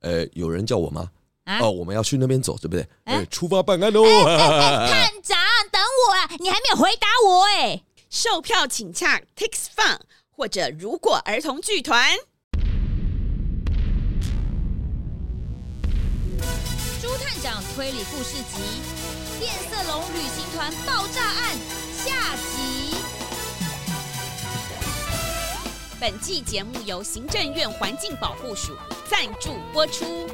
呃，有人叫我吗？啊、哦，我们要去那边走，对不对？哎、呃，出发办案喽！哎哎哎、探长，等我啊！你还没有回答我哎。售票请洽 Tix Fun 或者如果儿童剧团。朱探长推理故事集《变色龙旅行团爆炸案》下集。本季节目由行政院环境保护署赞助播出。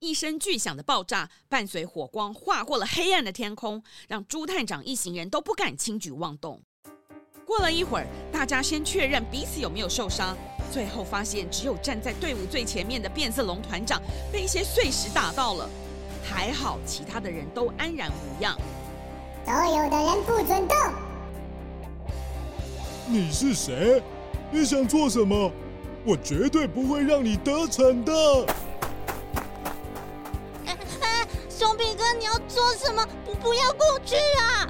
一声巨响的爆炸，伴随火光划过了黑暗的天空，让朱探长一行人都不敢轻举妄动。过了一会儿，大家先确认彼此有没有受伤，最后发现只有站在队伍最前面的变色龙团长被一些碎石打到了。还好，其他的人都安然无恙。所有的人不准动。你是谁？你想做什么？我绝对不会让你得逞的。哎哎！熊饼哥，你要做什么？不，不要过去啊！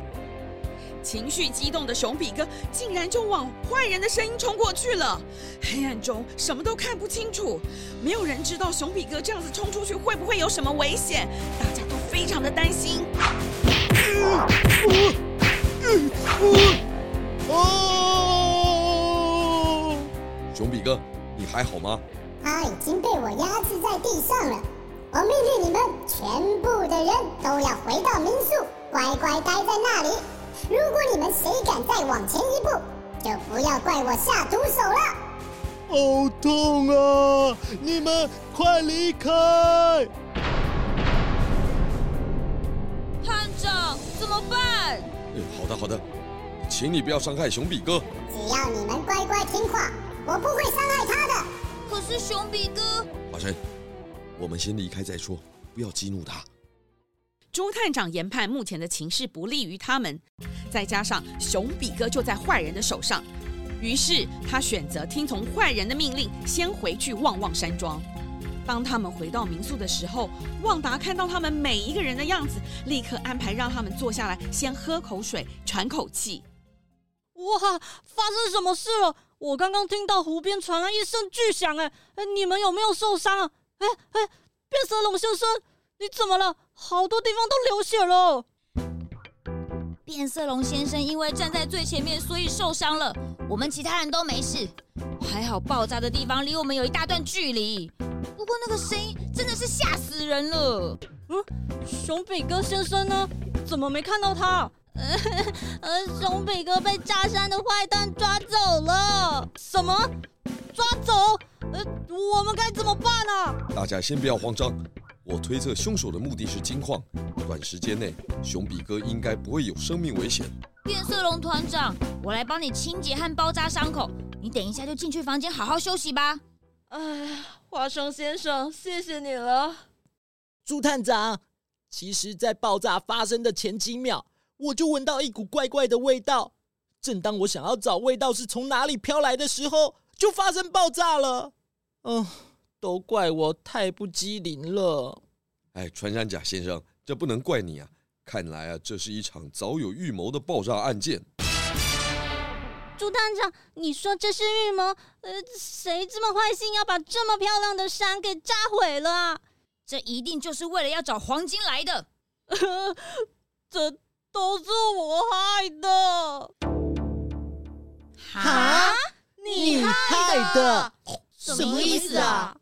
情绪激动的熊比哥竟然就往坏人的声音冲过去了。黑暗中什么都看不清楚，没有人知道熊比哥这样子冲出去会不会有什么危险，大家都非常的担心。熊比哥，你还好吗？他已经被我压制在地上了。我命令你们全部的人都要回到民宿，乖乖待在那里。如果你们谁敢再往前一步，就不要怪我下毒手了。好痛啊！你们快离开！探长，怎么办？哎，好的好的，请你不要伤害熊比哥。只要你们乖乖听话，我不会伤害他的。可是熊比哥……华晨，我们先离开再说，不要激怒他。朱探长研判目前的情势不利于他们，再加上熊比哥就在坏人的手上，于是他选择听从坏人的命令，先回去旺旺山庄。当他们回到民宿的时候，旺达看到他们每一个人的样子，立刻安排让他们坐下来，先喝口水，喘口气。哇，发生什么事了？我刚刚听到湖边传来一声巨响，哎，你们有没有受伤啊？哎哎，变色龙先生，你怎么了？好多地方都流血了。变色龙先生因为站在最前面，所以受伤了。我们其他人都没事，还好爆炸的地方离我们有一大段距离。不过那个声音真的是吓死人了。嗯，熊比哥先生呢？怎么没看到他？呃，呃，熊比哥被炸山的坏蛋抓走了。什么？抓走？呃，我们该怎么办啊？大家先不要慌张。我推测凶手的目的是金矿，短时间内熊比哥应该不会有生命危险。变色龙团长，我来帮你清洁和包扎伤口，你等一下就进去房间好好休息吧。哎，花生先生，谢谢你了。朱探长，其实，在爆炸发生的前几秒，我就闻到一股怪怪的味道。正当我想要找味道是从哪里飘来的时候，就发生爆炸了。嗯。都怪我太不机灵了。哎，穿山甲先生，这不能怪你啊！看来啊，这是一场早有预谋的爆炸案件。朱探长，你说这是预谋？呃，谁这么坏心要把这么漂亮的山给炸毁了？这一定就是为了要找黄金来的。这都是我害的。哈？你害的。什么意思啊？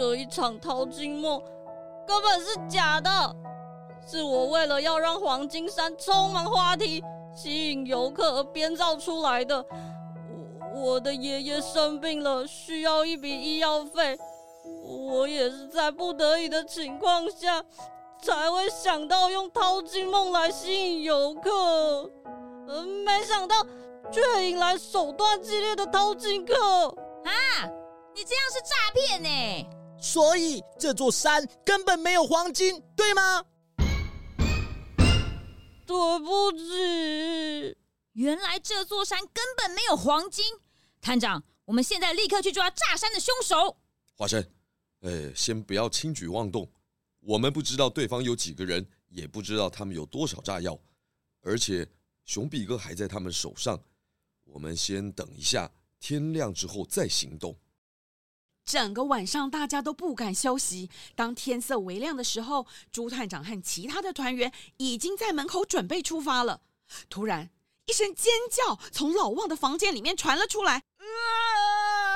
这一场淘金梦根本是假的，是我为了要让黄金山充满话题，吸引游客而编造出来的。我，我的爷爷生病了，需要一笔医药费，我也是在不得已的情况下，才会想到用淘金梦来吸引游客。嗯，没想到却引来手段激烈的淘金客啊！你这样是诈骗呢！所以这座山根本没有黄金，对吗？对不起，原来这座山根本没有黄金。探长，我们现在立刻去抓炸山的凶手。华生，呃，先不要轻举妄动。我们不知道对方有几个人，也不知道他们有多少炸药，而且熊比哥还在他们手上。我们先等一下，天亮之后再行动。整个晚上，大家都不敢休息。当天色微亮的时候，朱探长和其他的团员已经在门口准备出发了。突然，一声尖叫从老旺的房间里面传了出来。啊！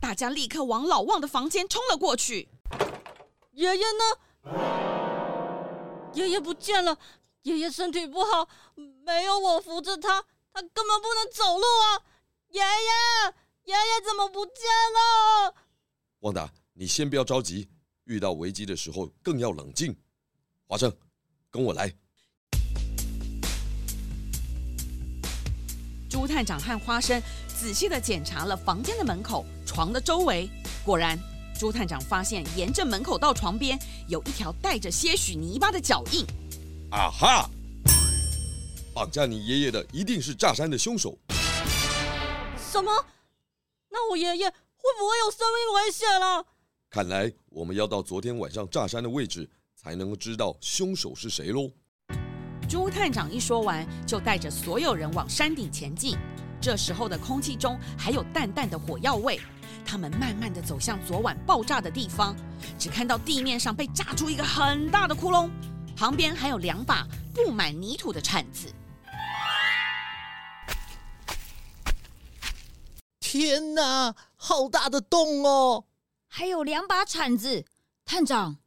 大家立刻往老旺的房间冲了过去。爷爷呢？爷爷不见了。爷爷身体不好，没有我扶着他，他根本不能走路啊。爷爷，爷爷怎么不见了？旺达，你先不要着急，遇到危机的时候更要冷静。华生，跟我来。朱探长和花生仔细的检查了房间的门口、床的周围，果然，朱探长发现沿着门口到床边有一条带着些许泥巴的脚印。啊哈！绑架你爷爷的一定是炸山的凶手。什么？那我爷爷会不会有生命危险了？看来我们要到昨天晚上炸山的位置，才能够知道凶手是谁喽。朱探长一说完，就带着所有人往山顶前进。这时候的空气中还有淡淡的火药味。他们慢慢的走向昨晚爆炸的地方，只看到地面上被炸出一个很大的窟窿，旁边还有两把布满泥土的铲子。天哪，好大的洞哦！还有两把铲子，探长。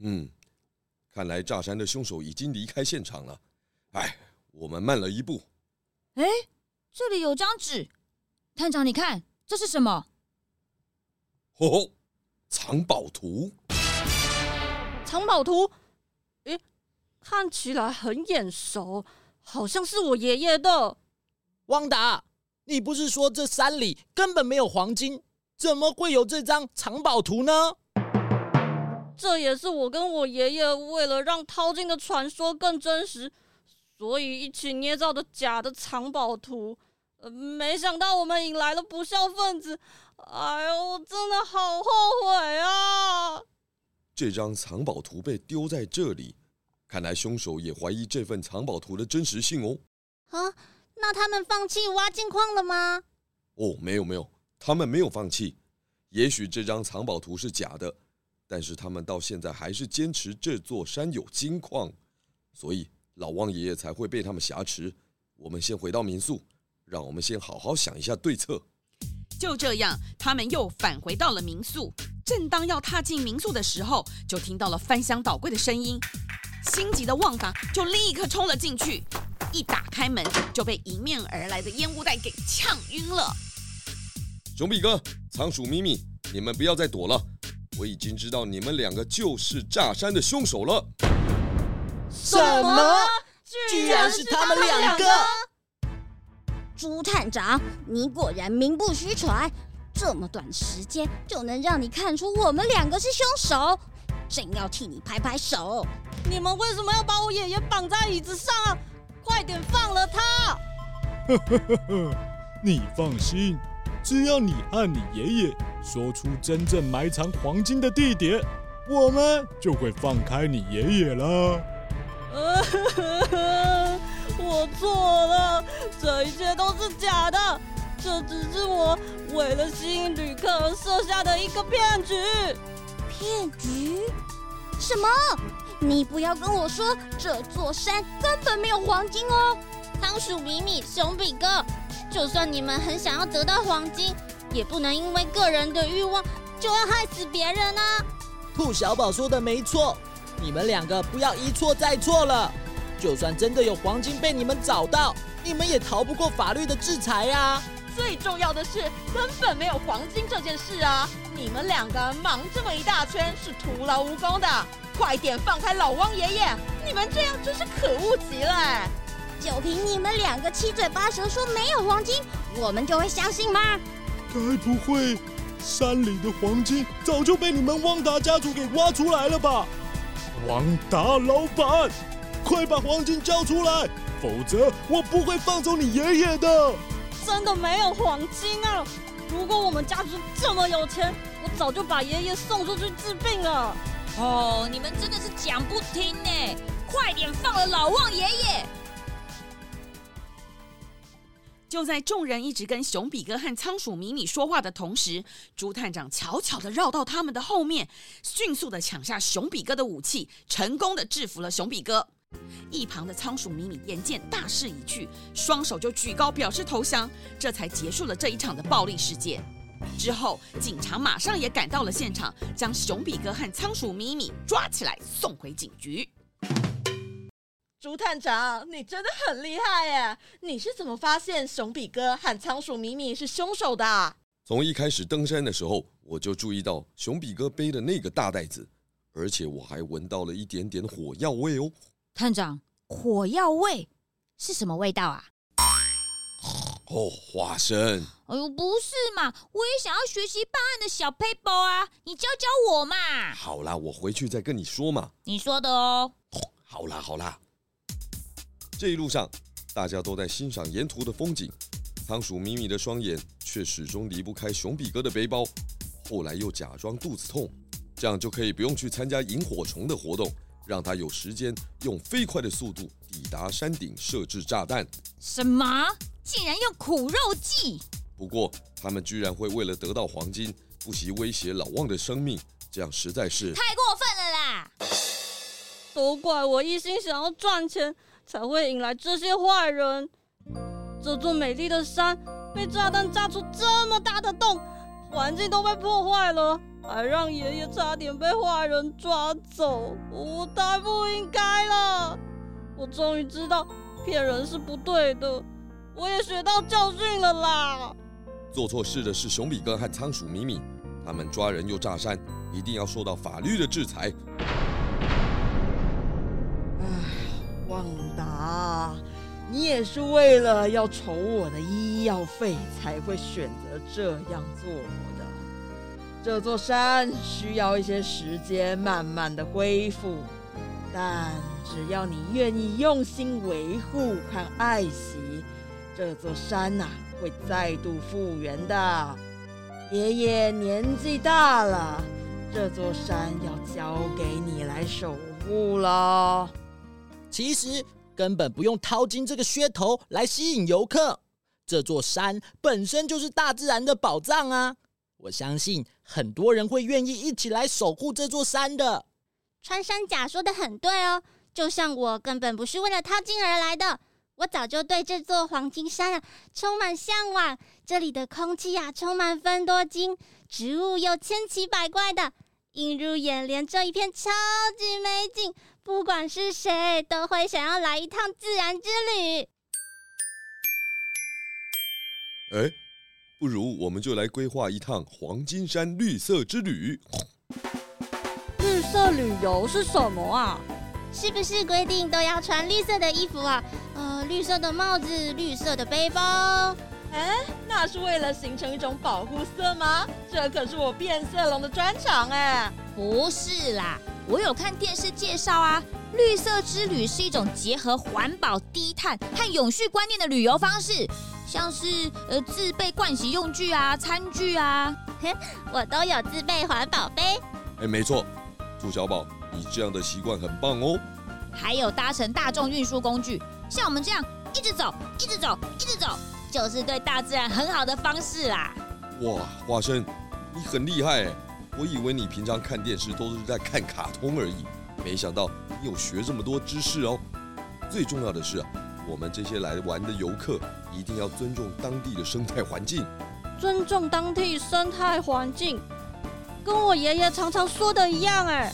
嗯，看来炸山的凶手已经离开现场了。哎，我们慢了一步。哎，这里有张纸，探长，你看这是什么？哦，藏宝图。藏宝图？诶，看起来很眼熟，好像是我爷爷的。汪达。你不是说这山里根本没有黄金，怎么会有这张藏宝图呢？这也是我跟我爷爷为了让淘金的传说更真实，所以一起捏造的假的藏宝图。呃，没想到我们引来了不孝分子，哎呦，我真的好后悔啊！这张藏宝图被丢在这里，看来凶手也怀疑这份藏宝图的真实性哦。啊？那他们放弃挖金矿了吗？哦，没有没有，他们没有放弃。也许这张藏宝图是假的，但是他们到现在还是坚持这座山有金矿，所以老汪爷爷才会被他们挟持。我们先回到民宿，让我们先好好想一下对策。就这样，他们又返回到了民宿。正当要踏进民宿的时候，就听到了翻箱倒柜的声音。心急的旺达就立刻冲了进去。一打开门，就被迎面而来的烟雾弹给呛晕了。熊比哥、仓鼠咪咪，你们不要再躲了！我已经知道你们两个就是炸山的凶手了。什么？居然是他们两个！朱探长，你果然名不虚传，这么短时间就能让你看出我们两个是凶手，真要替你拍拍手！你们为什么要把我爷爷绑在椅子上啊？快点放了他！呵呵呵呵，你放心，只要你和你爷爷说出真正埋藏黄金的地点，我们就会放开你爷爷了。呵呵，我错了，这一切都是假的，这只是我为了吸引旅客而设下的一个骗局。骗局？什么？你不要跟我说这座山根本没有黄金哦！仓鼠米米、熊比哥，就算你们很想要得到黄金，也不能因为个人的欲望就要害死别人啊！兔小宝说的没错，你们两个不要一错再错了。就算真的有黄金被你们找到，你们也逃不过法律的制裁呀！最重要的是，根本没有黄金这件事啊！你们两个忙这么一大圈是徒劳无功的，快点放开老汪爷爷！你们这样真是可恶极了！就凭你们两个七嘴八舌说没有黄金，我们就会相信吗？该不会山里的黄金早就被你们汪达家族给挖出来了吧？汪达老板，快把黄金交出来，否则我不会放走你爷爷的！真的没有黄金啊！如果我们家族这么有钱，我早就把爷爷送出去治病了。哦，你们真的是讲不听呢！快点放了老旺爷爷！就在众人一直跟熊比哥和仓鼠米米说话的同时，朱探长悄悄的绕到他们的后面，迅速的抢下熊比哥的武器，成功的制服了熊比哥。一旁的仓鼠米米眼见大势已去，双手就举高表示投降，这才结束了这一场的暴力事件。之后，警察马上也赶到了现场，将熊比哥和仓鼠米米抓起来送回警局。朱探长，你真的很厉害耶！你是怎么发现熊比哥和仓鼠米米是凶手的？从一开始登山的时候，我就注意到熊比哥背的那个大袋子，而且我还闻到了一点点火药味哦。探长，火药味是什么味道啊？哦，花生。哎呦，不是嘛！我也想要学习办案的小 paper 啊，你教教我嘛。好啦，我回去再跟你说嘛。你说的哦。好啦，好啦。这一路上，大家都在欣赏沿途的风景，仓鼠米米的双眼却始终离不开熊比哥的背包。后来又假装肚子痛，这样就可以不用去参加萤火虫的活动，让他有时间用飞快的速度抵达山顶设置炸弹。什么？竟然用苦肉计？不过他们居然会为了得到黄金，不惜威胁老汪的生命，这样实在是太过分了啦！都怪我一心想要赚钱。才会引来这些坏人。这座美丽的山被炸弹炸出这么大的洞，环境都被破坏了，还让爷爷差点被坏人抓走，我太不应该了。我终于知道骗人是不对的，我也学到教训了啦。做错事的是熊比哥和仓鼠米米，他们抓人又炸山，一定要受到法律的制裁。汪达，你也是为了要筹我的医药费才会选择这样做的。这座山需要一些时间慢慢的恢复，但只要你愿意用心维护和爱惜，这座山呐、啊、会再度复原的。爷爷年纪大了，这座山要交给你来守护了。其实根本不用淘金这个噱头来吸引游客，这座山本身就是大自然的宝藏啊！我相信很多人会愿意一起来守护这座山的。穿山甲说的很对哦，就像我根本不是为了淘金而来的，我早就对这座黄金山啊充满向往。这里的空气啊充满芬多精，植物又千奇百怪的，映入眼帘这一片超级美景。不管是谁，都会想要来一趟自然之旅。哎，不如我们就来规划一趟黄金山绿色之旅。绿色旅游是什么啊？是不是规定都要穿绿色的衣服啊？呃，绿色的帽子，绿色的背包。哎，那是为了形成一种保护色吗？这可是我变色龙的专长哎。不是啦。我有看电视介绍啊，绿色之旅是一种结合环保、低碳和永续观念的旅游方式，像是呃自备盥洗用具啊、餐具啊，我都有自备环保杯。哎，没错，朱小宝，你这样的习惯很棒哦。还有搭乘大众运输工具，像我们这样一直走、一直走、一直走，就是对大自然很好的方式啦。哇，花生，你很厉害哎。我以为你平常看电视都是在看卡通而已，没想到你有学这么多知识哦。最重要的是，我我们这些来玩的游客一定要尊重当地的生态环境。尊重当地生态环境，跟我爷爷常常说的一样哎。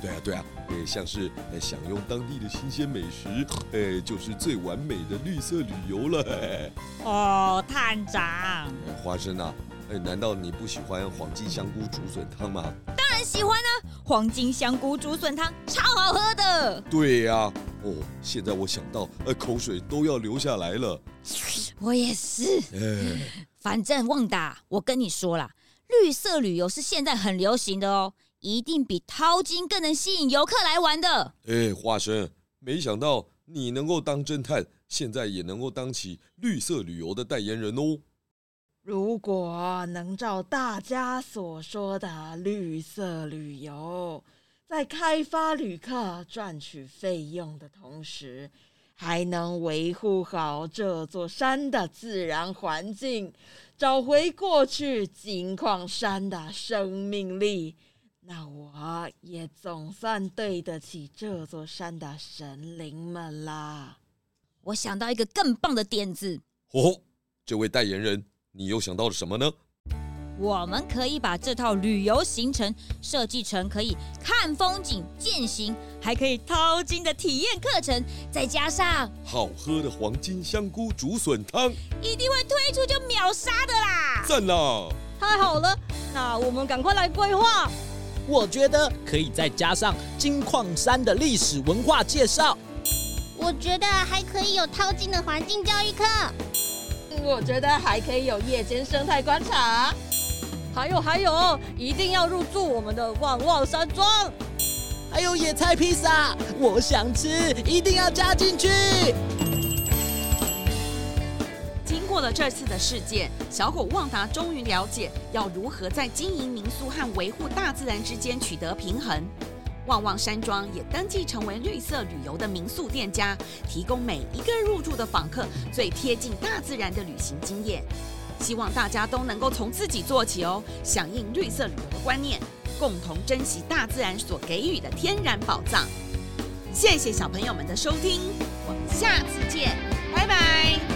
对啊，对啊，诶，像是享用当地的新鲜美食，诶，就是最完美的绿色旅游了。哦，探长，花生啊，诶，难道你不喜欢黄金香菇竹笋汤吗？当然喜欢啊，黄金香菇竹笋汤超好喝的。对呀，啊，哦，现在我想到，呃，口水都要流下来了。我也是。反正旺达，我跟你说啦，绿色旅游是现在很流行的哦，一定比淘金更能吸引游客来玩的。哎，花生，没想到你能够当侦探，现在也能够当起绿色旅游的代言人哦。如果能照大家所说的绿色旅游，在开发旅客赚取费用的同时，还能维护好这座山的自然环境，找回过去金矿山的生命力，那我也总算对得起这座山的神灵们啦。我想到一个更棒的点子。哦，这位代言人，你又想到了什么呢？我们可以把这套旅游行程设计成可以看风景、践行，还可以淘金的体验课程，再加上好喝的黄金香菇竹笋汤，一定会推出就秒杀的啦！赞啦！太好了，那我们赶快来规划。我觉得可以再加上金矿山的历史文化介绍。我觉得还可以有淘金的环境教育课。我觉得还可以有夜间生态观察。还有还有，一定要入住我们的旺旺山庄，还有野菜披萨，我想吃，一定要加进去。过了这次的事件，小狗旺达终于了解要如何在经营民宿和维护大自然之间取得平衡。旺旺山庄也登记成为绿色旅游的民宿店家，提供每一个入住的访客最贴近大自然的旅行经验。希望大家都能够从自己做起哦，响应绿色旅游的观念，共同珍惜大自然所给予的天然宝藏。谢谢小朋友们的收听，我们下次见，拜拜。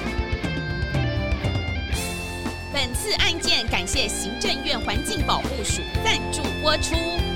本次案件感谢行政院环境保护署赞助播出。